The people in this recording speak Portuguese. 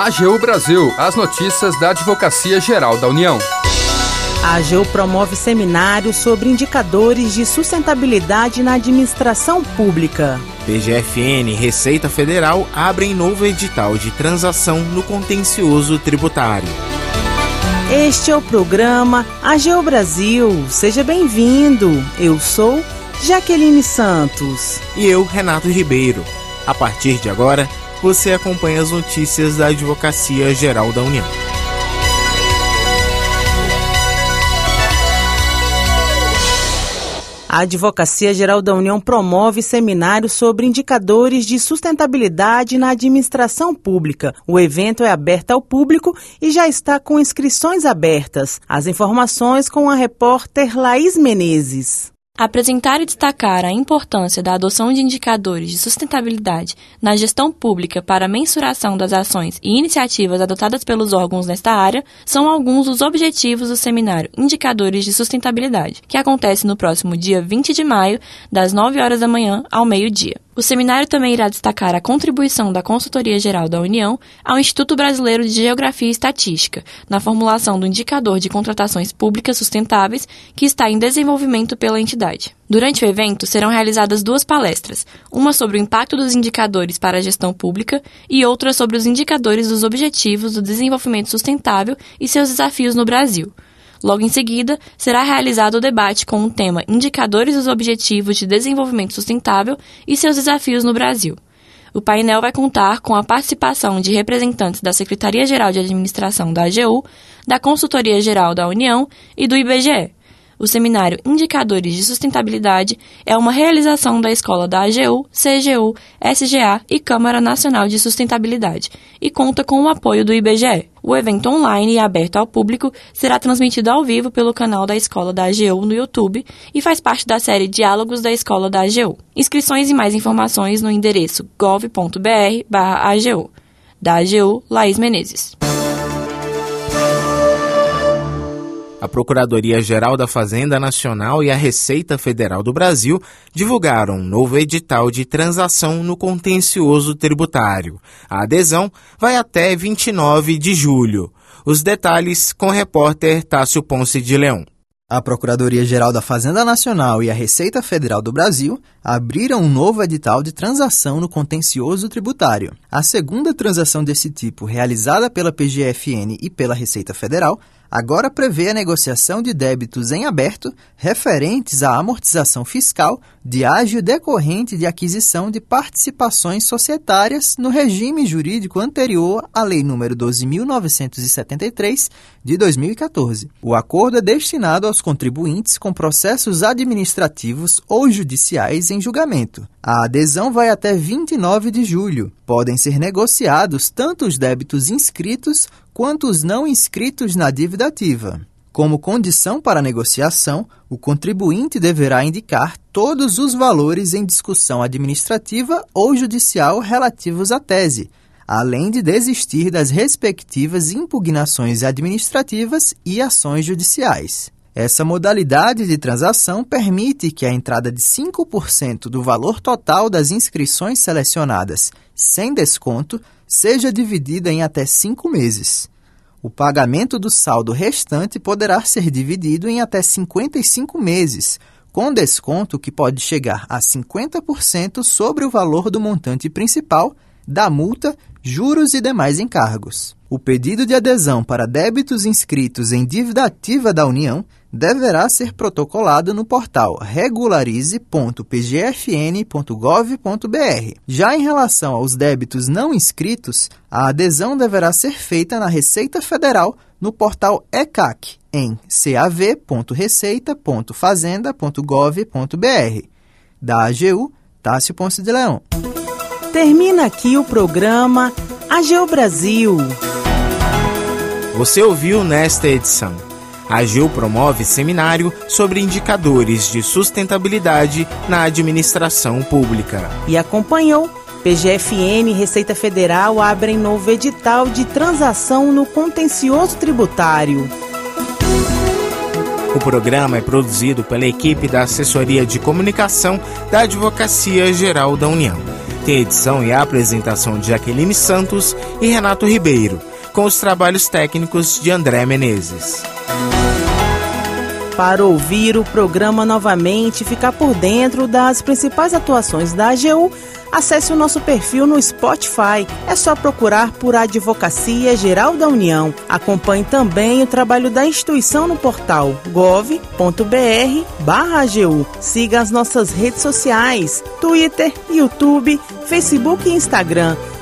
AGU Brasil, as notícias da Advocacia Geral da União. A AGU promove seminário sobre indicadores de sustentabilidade na administração pública. PGFN e Receita Federal abrem novo edital de transação no contencioso tributário. Este é o programa AGU Brasil. Seja bem-vindo. Eu sou Jaqueline Santos. E eu, Renato Ribeiro. A partir de agora, você acompanha as notícias da Advocacia Geral da União. A Advocacia Geral da União promove seminário sobre indicadores de sustentabilidade na administração pública. O evento é aberto ao público e já está com inscrições abertas. As informações com a repórter Laís Menezes. Apresentar e destacar a importância da adoção de indicadores de sustentabilidade na gestão pública para a mensuração das ações e iniciativas adotadas pelos órgãos nesta área são alguns dos objetivos do seminário Indicadores de Sustentabilidade, que acontece no próximo dia 20 de maio, das 9 horas da manhã ao meio-dia. O seminário também irá destacar a contribuição da Consultoria Geral da União ao Instituto Brasileiro de Geografia e Estatística, na formulação do indicador de contratações públicas sustentáveis que está em desenvolvimento pela entidade. Durante o evento serão realizadas duas palestras, uma sobre o impacto dos indicadores para a gestão pública e outra sobre os indicadores dos Objetivos do Desenvolvimento Sustentável e seus desafios no Brasil. Logo em seguida, será realizado o debate com o tema Indicadores dos Objetivos de Desenvolvimento Sustentável e seus desafios no Brasil. O painel vai contar com a participação de representantes da Secretaria-Geral de Administração da AGU, da Consultoria Geral da União e do IBGE. O seminário Indicadores de Sustentabilidade é uma realização da Escola da AGU, CGU, SGA e Câmara Nacional de Sustentabilidade e conta com o apoio do IBGE. O evento online e aberto ao público será transmitido ao vivo pelo canal da Escola da AGU no YouTube e faz parte da série Diálogos da Escola da AGU. Inscrições e mais informações no endereço gov.br/agu. Da AGU, Laís Menezes. A Procuradoria-Geral da Fazenda Nacional e a Receita Federal do Brasil divulgaram um novo edital de transação no contencioso tributário. A adesão vai até 29 de julho. Os detalhes com o repórter Tássio Ponce de Leão. A Procuradoria-Geral da Fazenda Nacional e a Receita Federal do Brasil abriram um novo edital de transação no contencioso tributário. A segunda transação desse tipo, realizada pela PGFN e pela Receita Federal, agora prevê a negociação de débitos em aberto referentes à amortização fiscal de ágio decorrente de aquisição de participações societárias no regime jurídico anterior à Lei nº 12.973 de 2014. O acordo é destinado aos contribuintes com processos administrativos ou judiciais em julgamento. A adesão vai até 29 de julho. Podem ser negociados tanto os débitos inscritos quanto os não inscritos na dívida Como condição para a negociação, o contribuinte deverá indicar todos os valores em discussão administrativa ou judicial relativos à tese, além de desistir das respectivas impugnações administrativas e ações judiciais. Essa modalidade de transação permite que a entrada de 5% do valor total das inscrições selecionadas, sem desconto, seja dividida em até cinco meses. O pagamento do saldo restante poderá ser dividido em até 55 meses, com desconto que pode chegar a 50% sobre o valor do montante principal, da multa, juros e demais encargos. O pedido de adesão para débitos inscritos em dívida ativa da União deverá ser protocolado no portal regularize.pgfn.gov.br. Já em relação aos débitos não inscritos, a adesão deverá ser feita na Receita Federal no portal ECAC, em cav.receita.fazenda.gov.br. Da AGU, Tássio Ponce de Leão. Termina aqui o programa AGU Brasil. Você ouviu nesta edição. A AGU promove seminário sobre indicadores de sustentabilidade na administração pública. E acompanhou PGFN e Receita Federal abrem novo edital de transação no contencioso tributário. O programa é produzido pela equipe da Assessoria de Comunicação da Advocacia Geral da União tem edição e apresentação de Jaqueline Santos e Renato Ribeiro, com os trabalhos técnicos de André Menezes. Para ouvir o programa novamente e ficar por dentro das principais atuações da AGU, acesse o nosso perfil no Spotify. É só procurar por Advocacia Geral da União. Acompanhe também o trabalho da instituição no portal gov.br/agu. Siga as nossas redes sociais: Twitter, YouTube, Facebook e Instagram.